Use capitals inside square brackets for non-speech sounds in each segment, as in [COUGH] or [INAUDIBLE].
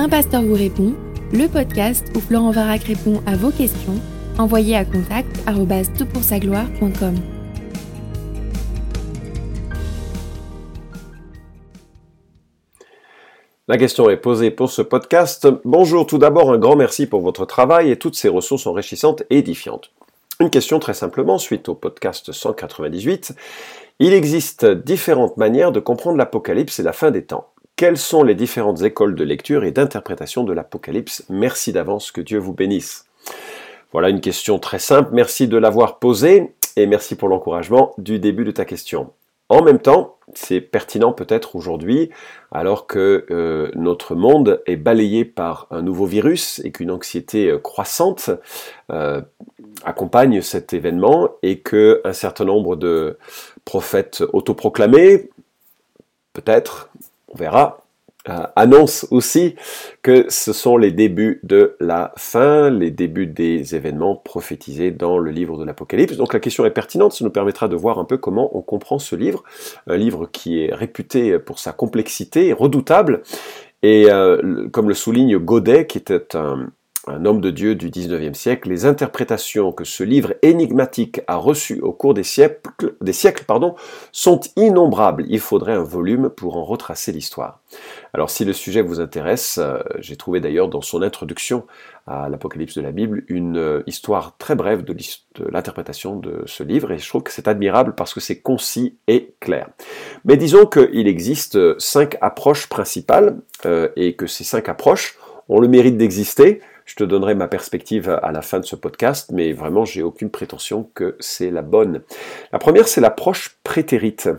Un pasteur vous répond, le podcast où Florent Varac répond à vos questions, envoyez à contact gloire.com La question est posée pour ce podcast. Bonjour, tout d'abord un grand merci pour votre travail et toutes ces ressources enrichissantes et édifiantes. Une question très simplement, suite au podcast 198. Il existe différentes manières de comprendre l'Apocalypse et la fin des temps. Quelles sont les différentes écoles de lecture et d'interprétation de l'Apocalypse? Merci d'avance, que Dieu vous bénisse. Voilà une question très simple, merci de l'avoir posée et merci pour l'encouragement du début de ta question. En même temps, c'est pertinent peut-être aujourd'hui, alors que euh, notre monde est balayé par un nouveau virus et qu'une anxiété euh, croissante euh, accompagne cet événement et que un certain nombre de prophètes autoproclamés, peut-être, verra, euh, annonce aussi que ce sont les débuts de la fin, les débuts des événements prophétisés dans le livre de l'Apocalypse. Donc la question est pertinente, ça nous permettra de voir un peu comment on comprend ce livre, un livre qui est réputé pour sa complexité, redoutable, et euh, comme le souligne Godet, qui était un, un homme de Dieu du XIXe siècle, les interprétations que ce livre énigmatique a reçues au cours des siècles, des siècles pardon, sont innombrables. Il faudrait un volume pour en retracer l'histoire. Alors si le sujet vous intéresse, euh, j'ai trouvé d'ailleurs dans son introduction à l'Apocalypse de la Bible une euh, histoire très brève de l'interprétation de ce livre et je trouve que c'est admirable parce que c'est concis et clair. Mais disons qu'il existe cinq approches principales euh, et que ces cinq approches ont le mérite d'exister je te donnerai ma perspective à la fin de ce podcast, mais vraiment, j'ai aucune prétention que c'est la bonne. La première, c'est l'approche prétérite.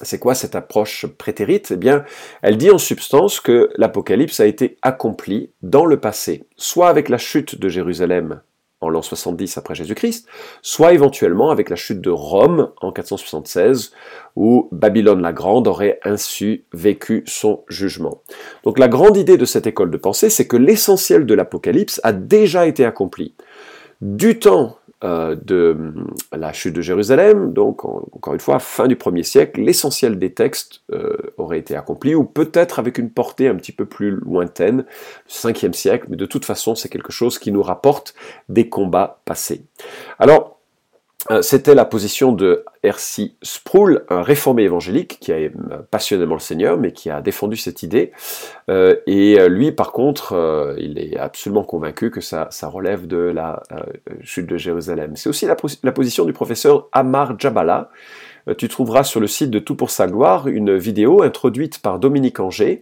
C'est quoi cette approche prétérite? Eh bien, elle dit en substance que l'Apocalypse a été accompli dans le passé, soit avec la chute de Jérusalem en l'an 70 après Jésus-Christ, soit éventuellement avec la chute de Rome en 476, où Babylone la Grande aurait ainsi vécu son jugement. Donc la grande idée de cette école de pensée, c'est que l'essentiel de l'Apocalypse a déjà été accompli. Du temps euh, de la chute de Jérusalem, donc encore une fois, fin du 1er siècle, l'essentiel des textes euh, aurait été accompli, ou peut-être avec une portée un petit peu plus lointaine, 5e siècle, mais de toute façon, c'est quelque chose qui nous rapporte des combats passés. Alors, euh, c'était la position de R.C. Sproul, un réformé évangélique qui aime passionnément le Seigneur, mais qui a défendu cette idée. Euh, et euh, lui, par contre, il est absolument convaincu que ça, relève de la chute de Jérusalem. C'est aussi la, la, position du professeur Amar Jabala, euh, tu trouveras sur le site de Tout pour sa gloire une vidéo introduite par Dominique Anger.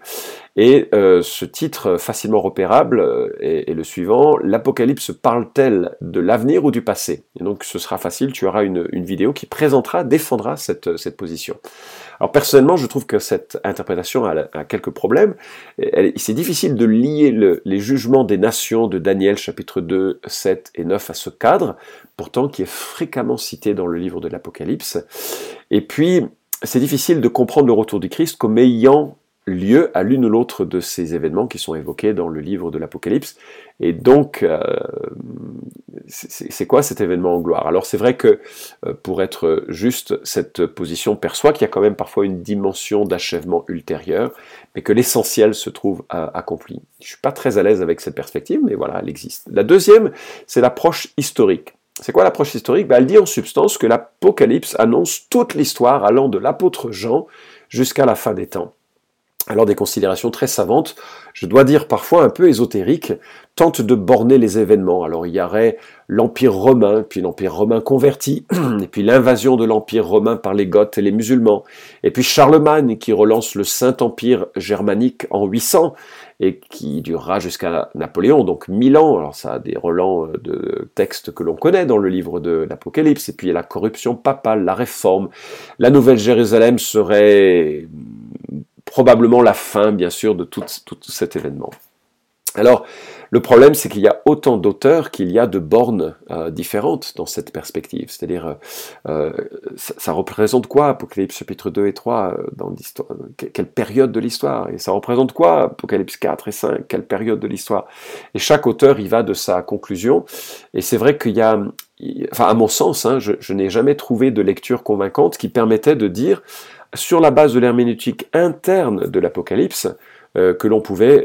Et euh, ce titre facilement repérable euh, est, le suivant L'Apocalypse parle-t-elle de l'avenir ou du passé? Et donc ce sera facile, tu auras une, vidéo qui présentera, défendra cette position. Alors personnellement, je trouve que cette interprétation a, quelques problèmes. C'est difficile de lier les jugements des nations de Daniel chapitre 2, 7 et 9 à ce cadre, pourtant qui est fréquemment cité dans le livre de l'Apocalypse. Et puis, c'est difficile de comprendre le retour du Christ comme ayant lieu à l'une ou l'autre de ces événements qui sont évoqués dans le livre de l'Apocalypse. Et donc, euh, c'est quoi cet événement en gloire? Alors c'est vrai que, euh, pour être juste, cette position perçoit qu'il y a quand même parfois une dimension d'achèvement ultérieur, mais que l'essentiel se trouve accompli. Je suis pas très à l'aise avec cette perspective, mais voilà, elle existe. La deuxième, c'est l'approche historique. C'est quoi l'approche historique? Ben, Elle dit en substance que l'Apocalypse annonce toute l'histoire allant de l'apôtre Jean jusqu'à la fin des temps. Alors des considérations très savantes, je dois dire parfois un peu ésotériques, tentent de borner les événements. Alors il y aurait l'Empire romain, puis l'Empire romain converti, [CLEARS THROAT] et puis l'invasion de l'Empire romain par les Goths et les musulmans, et puis Charlemagne qui relance le Saint-Empire germanique en 800, et qui durera jusqu'à Napoléon, donc mille ans. Alors ça a des relents euh, de textes que l'on connaît dans le livre de l'Apocalypse, et puis la corruption papale, la réforme, la Nouvelle Jérusalem serait probablement la fin, bien sûr, de tout, cet événement. Alors, le problème, c'est qu'il y a autant d'auteurs qu'il y a de bornes euh, différentes dans cette perspective. C'est-à-dire, euh, euh, ça, représente quoi, Apocalypse chapitre 2 et 3, dans Quelle période de l'histoire? Et ça représente quoi, Apocalypse 4 et 5 Quelle période de l'histoire? Et chaque auteur y va de sa conclusion. Et c'est vrai qu'il y a, enfin, à mon sens, hein, je n'ai jamais trouvé de lecture convaincante qui permettait de dire sur la base de l'herméneutique interne de l'Apocalypse, que l'on pouvait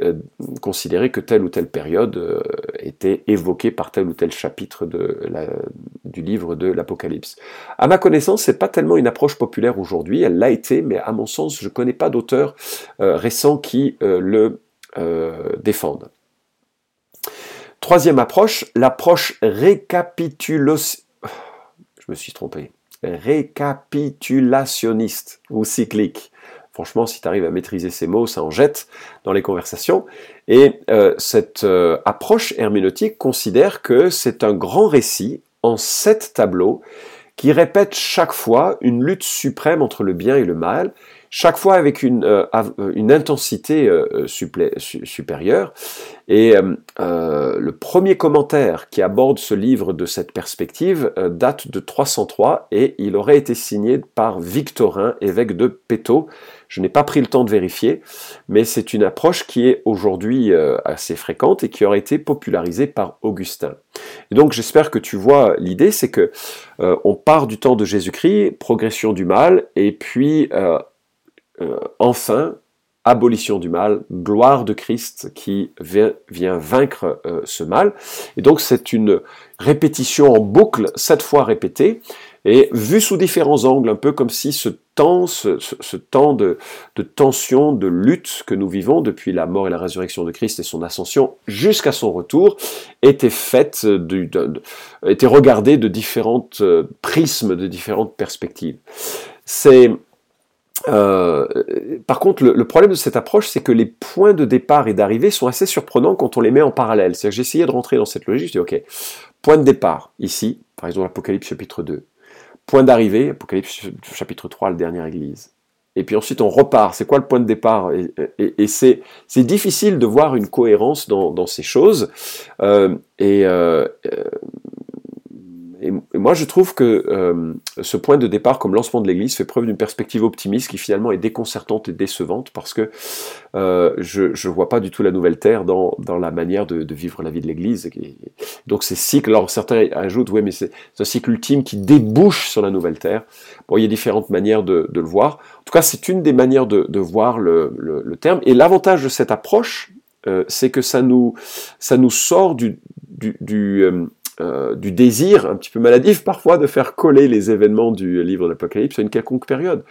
considérer que telle ou telle période était évoquée par tel ou tel chapitre du livre de l'Apocalypse. À ma connaissance, c'est pas tellement une approche populaire aujourd'hui, elle l'a été, mais à mon sens, je ne connais pas d'auteur récent qui le défendent. Troisième approche, l'approche récapitulos... [SIGHS] Je me suis trompé. Récapitulationniste ou cyclique. Franchement, si tu arrives à maîtriser ces mots, ça en jette dans les conversations. Et euh, cette euh, approche herméneutique considère que c'est un grand récit en sept tableaux qui répète chaque fois une lutte suprême entre le bien et le mal, chaque fois avec une, euh, euh, une intensité euh, supérieure. Et le premier commentaire qui aborde ce livre de cette perspective date de 303 et il aurait été signé par Victorin, évêque de Péto. Je n'ai pas pris le temps de vérifier, mais c'est une approche qui est aujourd'hui assez fréquente et qui aurait été popularisée par Augustin. Et donc j'espère que tu vois l'idée, c'est que on part du temps de Jésus-Christ, progression du mal, et puis euh, enfin, abolition du mal, gloire de Christ qui vient, vaincre euh, ce mal. Et donc c'est une répétition en boucle, sept fois répétée, et vu sous différents angles, un peu comme si ce temps, ce, temps de, tension, de lutte que nous vivons depuis la mort et la résurrection de Christ et son ascension jusqu'à son retour, était fait, était regardé de différentes euh, prismes, de différentes perspectives. C'est euh, par contre, le, problème de cette approche, c'est que les points de départ et d'arrivée sont assez surprenants quand on les met en parallèle. C'est-à-dire que essayé de rentrer dans cette logique, je dis, ok, point de départ, ici, par exemple, Apocalypse chapitre 2. Point d'arrivée, Apocalypse chapitre 3, la dernière église. Et puis ensuite, on repart. C'est quoi le point de départ? Et, c'est difficile de voir une cohérence dans, ces choses. Euh, et euh, et, moi, je trouve que euh, ce point de départ comme lancement de l'Église fait preuve d'une perspective optimiste qui finalement est déconcertante et décevante parce que euh, je ne vois pas du tout la nouvelle terre dans, dans la manière de, de, vivre la vie de l'Église. Donc ces cycles, alors certains ajoutent, oui, mais c'est un cycle ultime qui débouche sur la nouvelle terre. Bon, il y a différentes manières de, de le voir. En tout cas, c'est une des manières de, de voir le, le, le, terme. Et l'avantage de cette approche, euh, c'est que ça nous, ça nous sort du, du, du euh, euh, du désir un petit peu maladif parfois de faire coller les événements du livre d'Apocalypse à une quelconque période.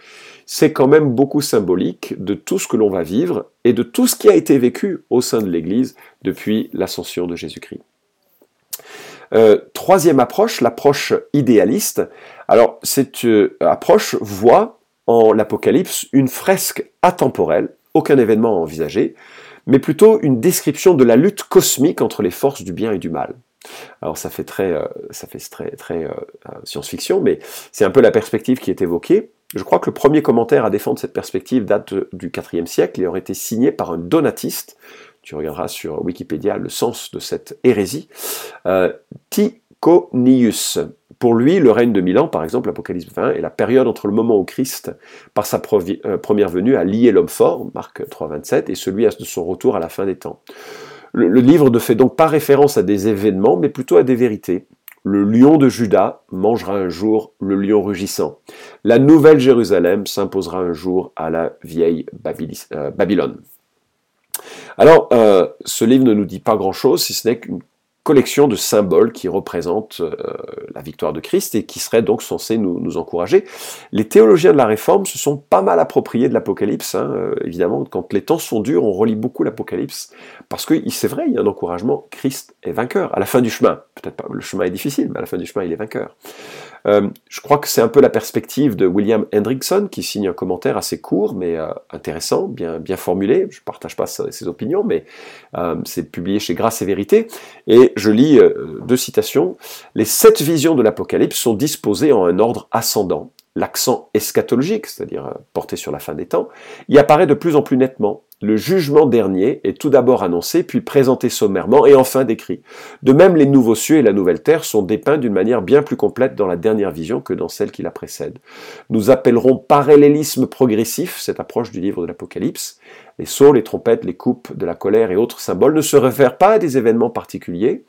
C'est quand même beaucoup symbolique de tout ce que l'on va vivre et de tout ce qui a été vécu au sein de l'Église depuis l'ascension de Jésus-Christ. Euh, troisième approche, l'approche idéaliste. Alors cette euh, approche voit en l'Apocalypse une fresque atemporelle, aucun événement envisagé, mais plutôt une description de la lutte cosmique entre les forces du bien et du mal. Alors ça fait très, euh, euh, euh, science-fiction, mais c'est un peu la perspective qui est évoquée. Je crois que le premier commentaire à défendre cette perspective date du IVe siècle et aurait été signé par un donatiste. Tu regarderas sur Wikipédia le sens de cette hérésie. Euh, Tychonius. Pour lui, le règne de Milan, par exemple, l'Apocalypse 20, est la période entre le moment où Christ, par sa première venue, a lié l'homme fort, Marc 3.27, et celui de son retour à la fin des temps. Le, livre ne fait donc pas référence à des événements, mais plutôt à des vérités. Le lion de Juda mangera un jour le lion rugissant. La nouvelle Jérusalem s'imposera un jour à la vieille euh, Babylone. Alors, euh, ce livre ne nous dit pas grand-chose, si ce n'est qu'une collection de symboles qui représentent euh, la victoire de Christ et qui seraient donc censés nous, encourager. Les théologiens de la Réforme se sont pas mal appropriés de l'Apocalypse. Hein, euh, évidemment, quand les temps sont durs, on relit beaucoup l'Apocalypse parce que c'est vrai, il y a un encouragement. Christ est vainqueur à la fin du chemin. Peut-être pas, le chemin est difficile, mais à la fin du chemin, il est vainqueur. Euh, je crois que c'est un peu la perspective de William Hendrickson qui signe un commentaire assez court mais euh, intéressant, bien, formulé. Je ne partage pas ses opinions, mais euh, c'est publié chez Grâce et Vérité. Et je lis deux citations. Les sept visions de l'Apocalypse sont disposées en un ordre ascendant. L'accent eschatologique, c'est-à-dire porté sur la fin des temps, y apparaît de plus en plus nettement le jugement dernier est tout d'abord annoncé, puis présenté sommairement et enfin décrit. De même, les nouveaux cieux et la nouvelle terre sont dépeints d'une manière bien plus complète dans la dernière vision que dans celle qui la précède. Nous appellerons parallélisme progressif cette approche du livre de l'Apocalypse. Les sauts, les trompettes, les coupes de la colère et autres symboles ne se réfèrent pas à des événements particuliers,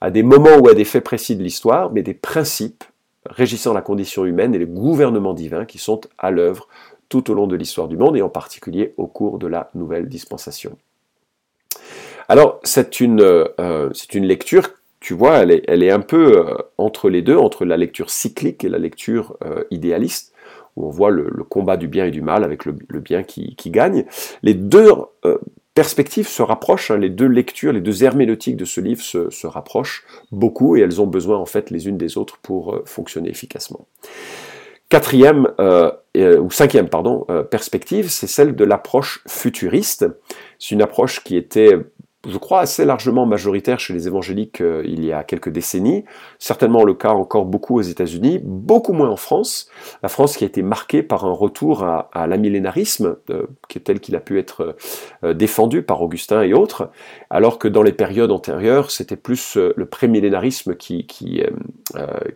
à des moments ou à des faits précis de l'histoire, mais des principes régissant la condition humaine et les gouvernements divins qui sont à l'œuvre tout au long de l'histoire du monde et en particulier au cours de la nouvelle dispensation. Alors, c'est une, euh, une lecture, tu vois, elle est, elle est un peu euh, entre les deux, entre la lecture cyclique et la lecture euh, idéaliste, où on voit le, combat du bien et du mal avec le, bien qui, gagne. Les deux perspectives se rapprochent, hein, les deux lectures, les deux herméneutiques de ce livre se, se, rapprochent beaucoup et elles ont besoin en fait les unes des autres pour fonctionner efficacement. Quatrième ou cinquième pardon perspective, c'est celle de l'approche futuriste. C'est une approche qui était je crois, assez largement majoritaire chez les évangéliques euh, il y a quelques décennies, certainement le cas encore beaucoup aux États-Unis, beaucoup moins en France. La France qui a été marquée par un retour à, l'amillénarisme, euh, tel qu'il a pu être euh, défendu par Augustin et autres, alors que dans les périodes antérieures, c'était plus le prémillénarisme qui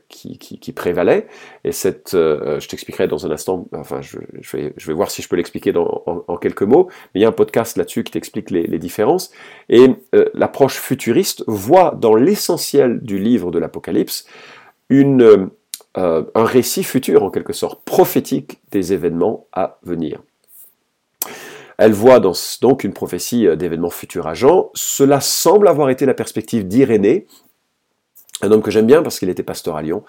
qui, prévalait. Et cette, je t'expliquerai dans un instant, enfin je, vais, voir si je peux l'expliquer en, quelques mots, mais il y a un podcast là-dessus qui t'explique les, différences. Et euh, l'approche futuriste voit dans l'essentiel du livre de l'Apocalypse euh, un récit futur, en quelque sorte, prophétique des événements à venir. Elle voit donc une prophétie euh, d'événements futurs à Jean. Cela semble avoir été la perspective d'Irénée, un homme que j'aime bien parce qu'il était pasteur à Lyon.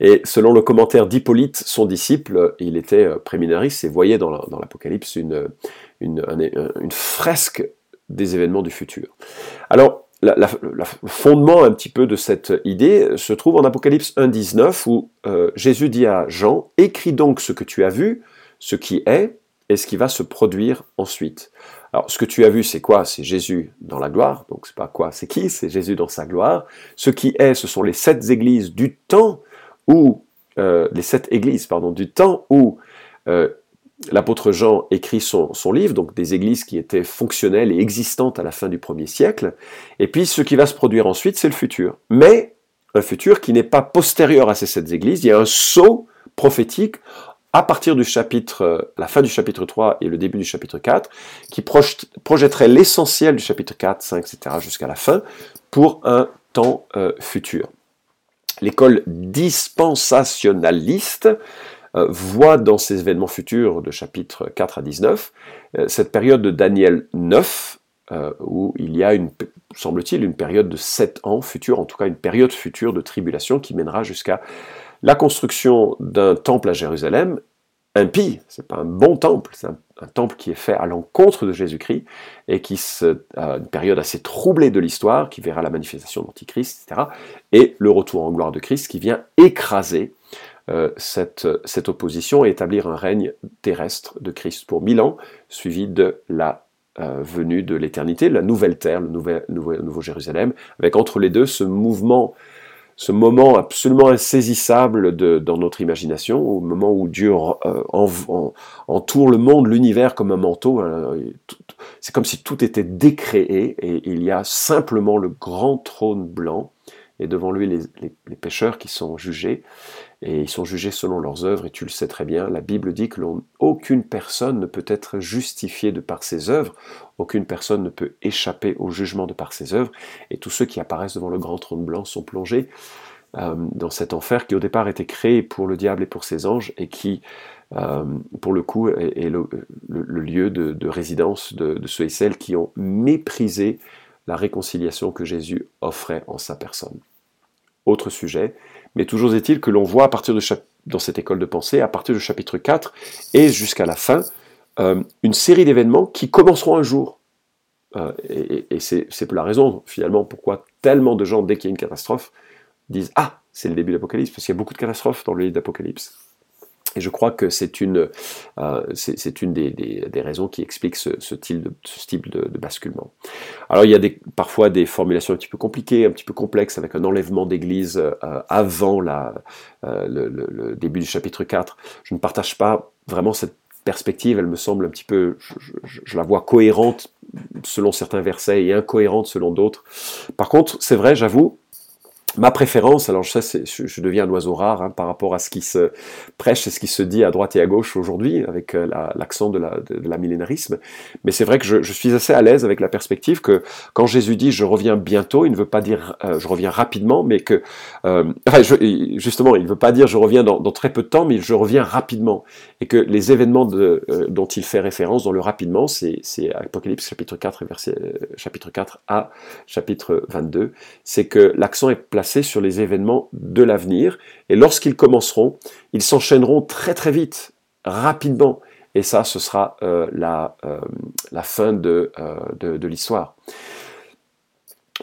Et selon le commentaire d'Hippolyte, son disciple, il était préminariste et voyait dans l'Apocalypse une, fresque des événements du futur. Alors, le fondement un petit peu de cette idée se trouve en Apocalypse 1.19 où euh, Jésus dit à Jean, écris donc ce que tu as vu, ce qui est et ce qui va se produire ensuite. Alors, ce que tu as vu, c'est quoi? C'est Jésus dans la gloire. Donc, c'est pas quoi, c'est qui? C'est Jésus dans sa gloire. Ce qui est, ce sont les sept églises du temps où, euh, les sept églises, du temps où euh, l'apôtre Jean écrit son, livre, donc des églises qui étaient fonctionnelles et existantes à la fin du premier siècle, et puis ce qui va se produire ensuite, c'est le futur. Mais un futur qui n'est pas postérieur à ces sept églises, il y a un saut prophétique à partir du chapitre, la fin du chapitre 3 et le début du chapitre 4, qui projetterait l'essentiel du chapitre 4, 5, etc. jusqu'à la fin, pour un temps euh, futur. L'école dispensationaliste euh, voit dans ces événements futurs de chapitres 4 à 19 euh, cette période de Daniel 9, euh, où il y a, semble-t-il, une période de 7 ans future, en tout cas une période future de tribulation qui mènera jusqu'à la construction d'un temple à Jérusalem, impie, c'est pas un bon temple, c'est un, temple qui est fait à l'encontre de Jésus-Christ et qui se, une période assez troublée de l'histoire, qui verra la manifestation d'Antichrist, etc. Et le retour en gloire de Christ qui vient écraser euh, cette, cette, opposition et établir un règne terrestre de Christ pour mille ans, suivi de la euh, venue de l'éternité, la nouvelle terre, le nouvel, nouveau, Jérusalem, avec entre les deux ce mouvement, ce moment absolument insaisissable de, dans notre imagination, au moment où Dieu euh, entoure le monde, l'univers comme un manteau. Hein, c'est comme si tout était décréé et il y a simplement le grand trône blanc et devant lui les, les, les pécheurs qui sont jugés et ils sont jugés selon leurs œuvres, et tu le sais très bien, la Bible dit que aucune personne ne peut être justifiée de par ses œuvres, aucune personne ne peut échapper au jugement de par ses œuvres, et tous ceux qui apparaissent devant le grand trône blanc sont plongés euh, dans cet enfer qui au départ était créé pour le diable et pour ses anges, et qui, euh, pour le coup, est, le, lieu de, résidence de, de ceux et celles qui ont méprisé la réconciliation que Jésus offrait en sa personne. Autre sujet, mais toujours est-il que l'on voit à partir de dans cette école de pensée, à partir du chapitre 4 et jusqu'à la fin, euh, une série d'événements qui commenceront un jour. Euh, et, et c'est la raison, finalement, pourquoi tellement de gens, dès qu'il y a une catastrophe, disent Ah, c'est le début de l'Apocalypse, parce qu'il y a beaucoup de catastrophes dans le livre d'Apocalypse. Et je crois que c'est une, euh, c'est une des, des, raisons qui explique ce, ce type, de, basculement. Alors il y a parfois des formulations un petit peu compliquées, un petit peu complexes, avec un enlèvement d'église euh, avant la, euh, le, début du chapitre 4. Je ne partage pas vraiment cette perspective, elle me semble un petit peu, je la vois cohérente selon certains versets et incohérente selon d'autres. Par contre, c'est vrai, j'avoue, Ma préférence, alors sais, je, je, deviens un oiseau rare hein, par rapport à ce qui se prêche et ce qui se dit à droite et à gauche aujourd'hui avec euh, l'accent de, la, millénarisme, mais c'est vrai que je, suis assez à l'aise avec la perspective que quand Jésus dit je reviens bientôt, il ne veut pas dire euh, je reviens rapidement, mais que euh, justement, il ne veut pas dire je reviens dans, très peu de temps, mais je reviens rapidement, et que les événements dont il fait référence dans le rapidement, c'est Apocalypse chapitre 4 verset chapitre 4 à chapitre 22, c'est que l'accent est placé sur les événements de l'avenir, et lorsqu'ils commenceront, ils s'enchaîneront très très vite, rapidement, et ça, ce sera euh, la, euh, la, fin de, euh, de, de l'histoire.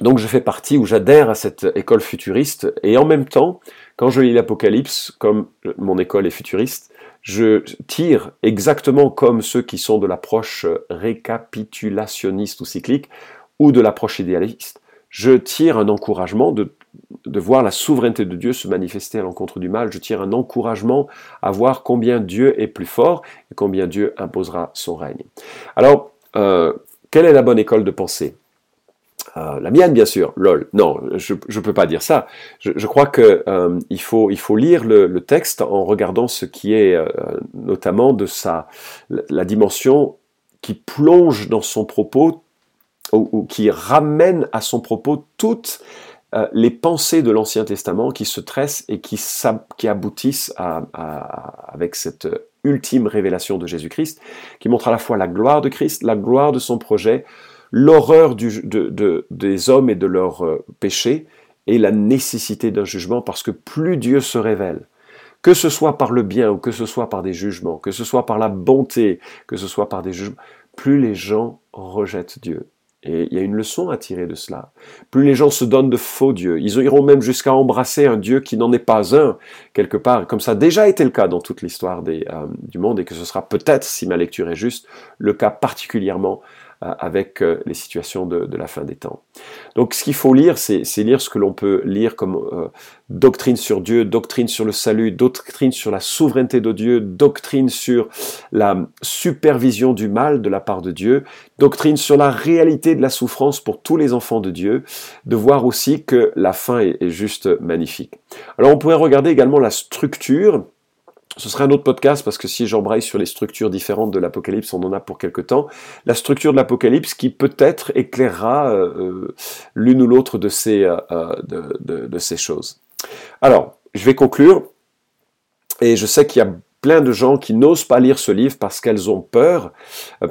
Donc je fais partie ou j'adhère à cette école futuriste, et en même temps, quand je lis l'Apocalypse, comme mon école est futuriste, je tire exactement comme ceux qui sont de l'approche récapitulationniste ou cyclique, ou de l'approche idéaliste, je tire un encouragement de de voir la souveraineté de Dieu se manifester à l'encontre du mal. Je tire un encouragement à voir combien Dieu est plus fort et combien Dieu imposera son règne. Alors, euh, quelle est la bonne école de pensée? Euh, la mienne, bien sûr, lol. Non, je ne peux pas dire ça. Je, crois que euh, il, faut, il faut lire le, texte en regardant ce qui est notamment de sa la dimension qui plonge dans son propos ou qui ramène à son propos toute euh, les pensées de l'Ancien Testament qui se tressent et qui, aboutissent avec cette ultime révélation de Jésus-Christ, qui montre à la fois la gloire de Christ, la gloire de son projet, l'horreur de, des hommes et de leurs euh, péchés, et la nécessité d'un jugement, parce que plus Dieu se révèle, que ce soit par le bien ou que ce soit par des jugements, que ce soit par la bonté, que ce soit par des jugements, plus les gens rejettent Dieu. Et il y a une leçon à tirer de cela. Plus les gens se donnent de faux dieux, ils iront même jusqu'à embrasser un Dieu qui n'en est pas un, quelque part, comme ça a déjà été le cas dans toute l'histoire euh, du monde, et que ce sera peut-être, si ma lecture est juste, le cas particulièrement avec euh, les situations de, la fin des temps. Donc ce qu'il faut lire, c'est lire ce que l'on peut lire comme euh, doctrine sur Dieu, doctrine sur le salut, doctrine sur la souveraineté de Dieu, doctrine sur la supervision du mal de la part de Dieu, doctrine sur la réalité de la souffrance pour tous les enfants de Dieu, de voir aussi que la fin est, est juste magnifique. Alors on pourrait regarder également la structure ce serait un autre podcast parce que si j'embraye sur les structures différentes de l'Apocalypse, on en a pour quelque temps. La structure de l'Apocalypse qui peut-être éclairera euh, euh, l'une ou l'autre euh, de, de, ces choses. Alors, je vais conclure. Et je sais qu'il y a plein de gens qui n'osent pas lire ce livre parce qu'elles ont peur,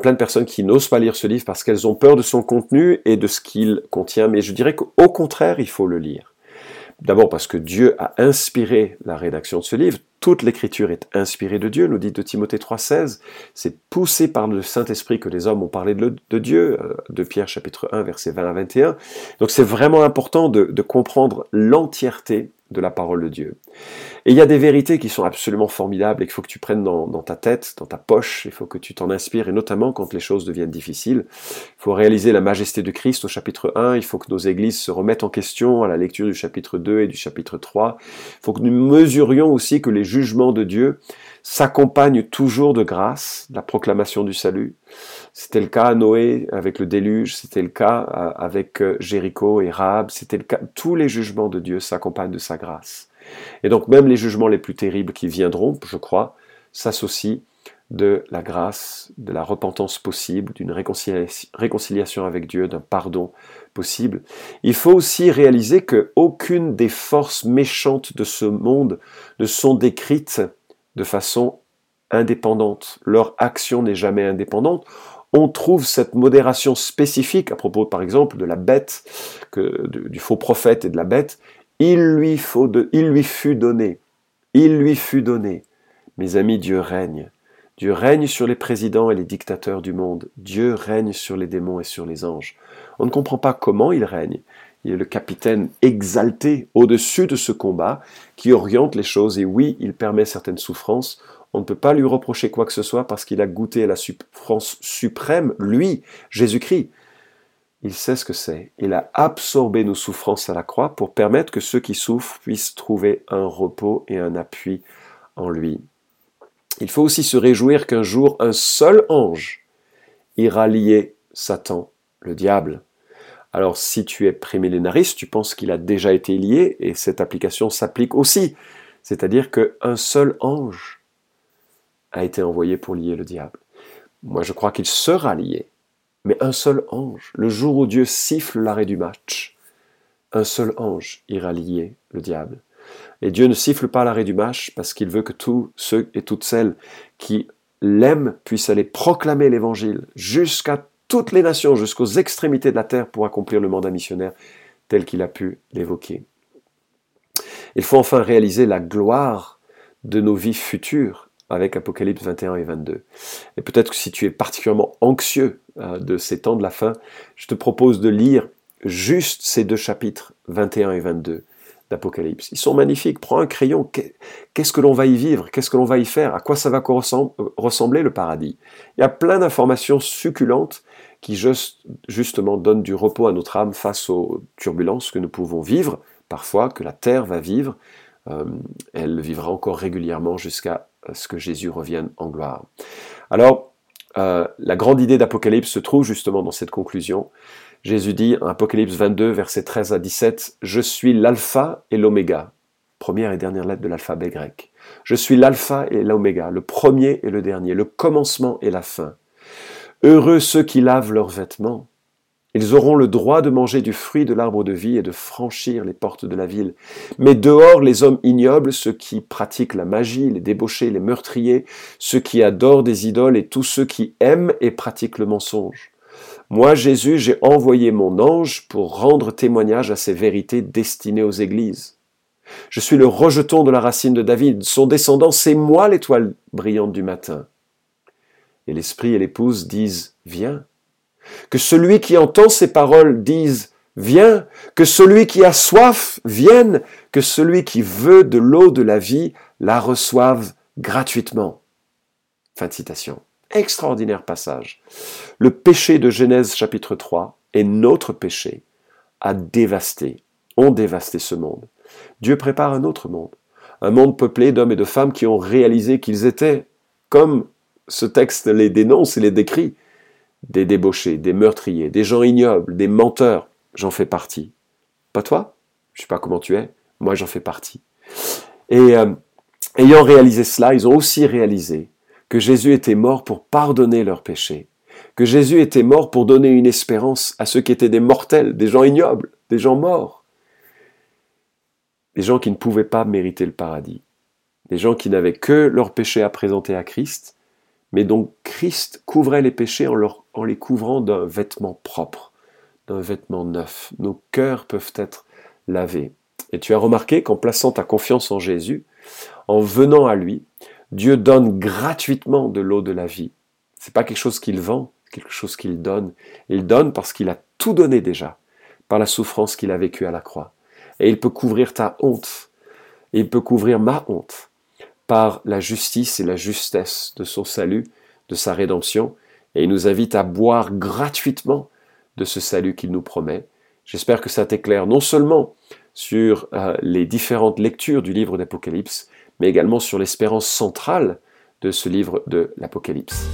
plein de personnes qui n'osent pas lire ce livre parce qu'elles ont peur de son contenu et de ce qu'il contient, mais je dirais qu'au contraire, il faut le lire. D'abord parce que Dieu a inspiré la rédaction de ce livre. Toute l'écriture est inspirée de Dieu, nous dit de Timothée 3,16. C'est poussé par le Saint-Esprit que les hommes ont parlé de, Dieu, euh, de Pierre chapitre 1, versets 20 à 21. Donc c'est vraiment important de comprendre l'entièreté de la parole de Dieu. Et il y a des vérités qui sont absolument formidables et qu'il faut que tu prennes dans, ta tête, dans ta poche, il faut que tu t'en inspires, et notamment quand les choses deviennent difficiles. Il faut réaliser la majesté de Christ au chapitre 1, il faut que nos églises se remettent en question à la lecture du chapitre 2 et du chapitre 3. Il faut que nous mesurions aussi que les jugements de Dieu s'accompagnent toujours de grâce, la proclamation du salut. C'était le cas à Noé avec le déluge, c'était le cas avec euh, Jéricho et Rahab, c'était le cas. Tous les jugements de Dieu s'accompagnent de sa grâce. Et donc même les jugements les plus terribles qui viendront, je crois, s'associent de la grâce, de la repentance possible, d'une réconciliation avec Dieu, d'un pardon possible. Il faut aussi réaliser que aucune des forces méchantes de ce monde ne sont décrites de façon indépendante. Leur action n'est jamais indépendante. On trouve cette modération spécifique à propos, par exemple, de la bête, du faux prophète et de la bête. Il lui fut donné. Mes amis, Dieu règne. Dieu règne sur les présidents et les dictateurs du monde. Dieu règne sur les démons et sur les anges. On ne comprend pas comment il règne. Il est le capitaine exalté au-dessus de ce combat qui oriente les choses. Et oui, il permet certaines souffrances. On ne peut pas lui reprocher quoi que ce soit parce qu'il a goûté à la souffrance suprême, lui, Jésus-Christ. Il sait ce que c'est. Il a absorbé nos souffrances à la croix pour permettre que ceux qui souffrent puissent trouver un repos et un appui en lui. Il faut aussi se réjouir qu'un jour un seul ange ira lier Satan, le diable, Alors si tu es prémillénariste, tu penses qu'il a déjà été lié, et cette application s'applique aussi. C'est-à-dire qu'un seul ange a été envoyé pour lier le diable. Moi je crois qu'il sera lié, mais un seul ange, le jour où Dieu siffle l'arrêt du match, un seul ange ira lier le diable. Et Dieu ne siffle pas l'arrêt du match parce qu'il veut que tous ceux et toutes celles qui l'aiment puissent aller proclamer l'évangile jusqu'à toutes les nations, jusqu'aux extrémités de la terre pour accomplir le mandat missionnaire tel qu'il a pu l'évoquer. Il faut enfin réaliser la gloire de nos vies futures avec Apocalypse 21 et 22. Et peut-être que si tu es particulièrement anxieux euh, de ces temps de la fin, je te propose de lire juste ces deux chapitres, 21 et 22 d'Apocalypse. Ils sont magnifiques. Prends un crayon. Qu'est-ce que l'on va y vivre? Qu'est-ce que l'on va y faire? À quoi ça va ressembler le paradis? Il y a plein d'informations succulentes qui justement donnent du repos à notre âme face aux turbulences que nous pouvons vivre, parfois que la terre va vivre. Euh, elle vivra encore régulièrement jusqu'à ce que Jésus revienne en gloire. Alors, euh, la grande idée d'Apocalypse se trouve justement dans cette conclusion. Jésus dit en Apocalypse 22, versets 13 à 17, Je suis l'alpha et l'oméga, première et dernière lettre de l'alphabet grec. Je suis l'alpha et l'oméga, le premier et le dernier, le commencement et la fin. Heureux ceux qui lavent leurs vêtements. Ils auront le droit de manger du fruit de l'arbre de vie et de franchir les portes de la ville. Mais dehors, les hommes ignobles, ceux qui pratiquent la magie, les débauchés, les meurtriers, ceux qui adorent des idoles et tous ceux qui aiment et pratiquent le mensonge. Moi, Jésus, j'ai envoyé mon ange pour rendre témoignage à ces vérités destinées aux églises. Je suis le rejeton de la racine de David, son descendant, c'est moi l'étoile brillante du matin. Et l'esprit et l'épouse disent, viens. Que celui qui entend ces paroles dise, viens. Que celui qui a soif vienne. Que celui qui veut de l'eau de la vie la reçoive gratuitement. Fin de citation. Extraordinaire passage. Le péché de Genèse chapitre 3 et notre péché a dévasté, ont dévasté ce monde. Dieu prépare un autre monde, un monde peuplé d'hommes et de femmes qui ont réalisé qu'ils étaient, comme ce texte les dénonce et les décrit, des débauchés, des meurtriers, des gens ignobles, des menteurs. J'en fais partie. Pas toi? Je sais pas comment tu es. Moi, j'en fais partie. Et euh, ayant réalisé cela, ils ont aussi réalisé que Jésus était mort pour pardonner leurs péchés, que Jésus était mort pour donner une espérance à ceux qui étaient des mortels, des gens ignobles, des gens morts, des gens qui ne pouvaient pas mériter le paradis, des gens qui n'avaient que leurs péchés à présenter à Christ, mais dont Christ couvrait les péchés en, en les couvrant d'un vêtement propre, d'un vêtement neuf. Nos cœurs peuvent être lavés. Et tu as remarqué qu'en plaçant ta confiance en Jésus, en venant à lui, Dieu donne gratuitement de l'eau de la vie. C'est pas quelque chose qu'il vend, quelque chose qu'il donne. Il donne parce qu'il a tout donné déjà, par la souffrance qu'il a vécue à la croix. Et il peut couvrir ta honte. Et il peut couvrir ma honte par la justice et la justesse de son salut, de sa rédemption. Et il nous invite à boire gratuitement de ce salut qu'il nous promet. J'espère que ça t'éclaire non seulement sur euh, les différentes lectures du livre d'Apocalypse, mais également sur l'espérance centrale de ce livre de l'Apocalypse.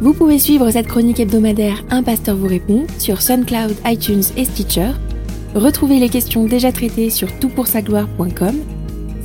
Vous pouvez suivre cette chronique hebdomadaire Un pasteur vous répond sur SoundCloud, iTunes et Stitcher. Retrouvez les questions déjà traitées sur toutpoursagloire.com.